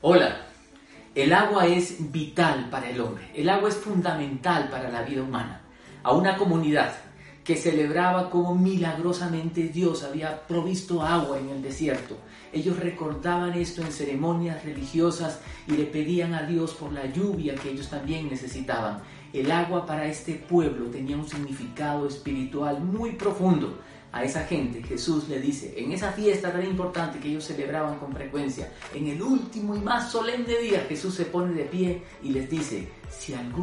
Hola, el agua es vital para el hombre, el agua es fundamental para la vida humana. A una comunidad que celebraba cómo milagrosamente Dios había provisto agua en el desierto. Ellos recordaban esto en ceremonias religiosas y le pedían a Dios por la lluvia que ellos también necesitaban. El agua para este pueblo tenía un significado espiritual muy profundo a esa gente, Jesús le dice, en esa fiesta tan importante que ellos celebraban con frecuencia, en el último y más solemne día, Jesús se pone de pie y les dice, si alguno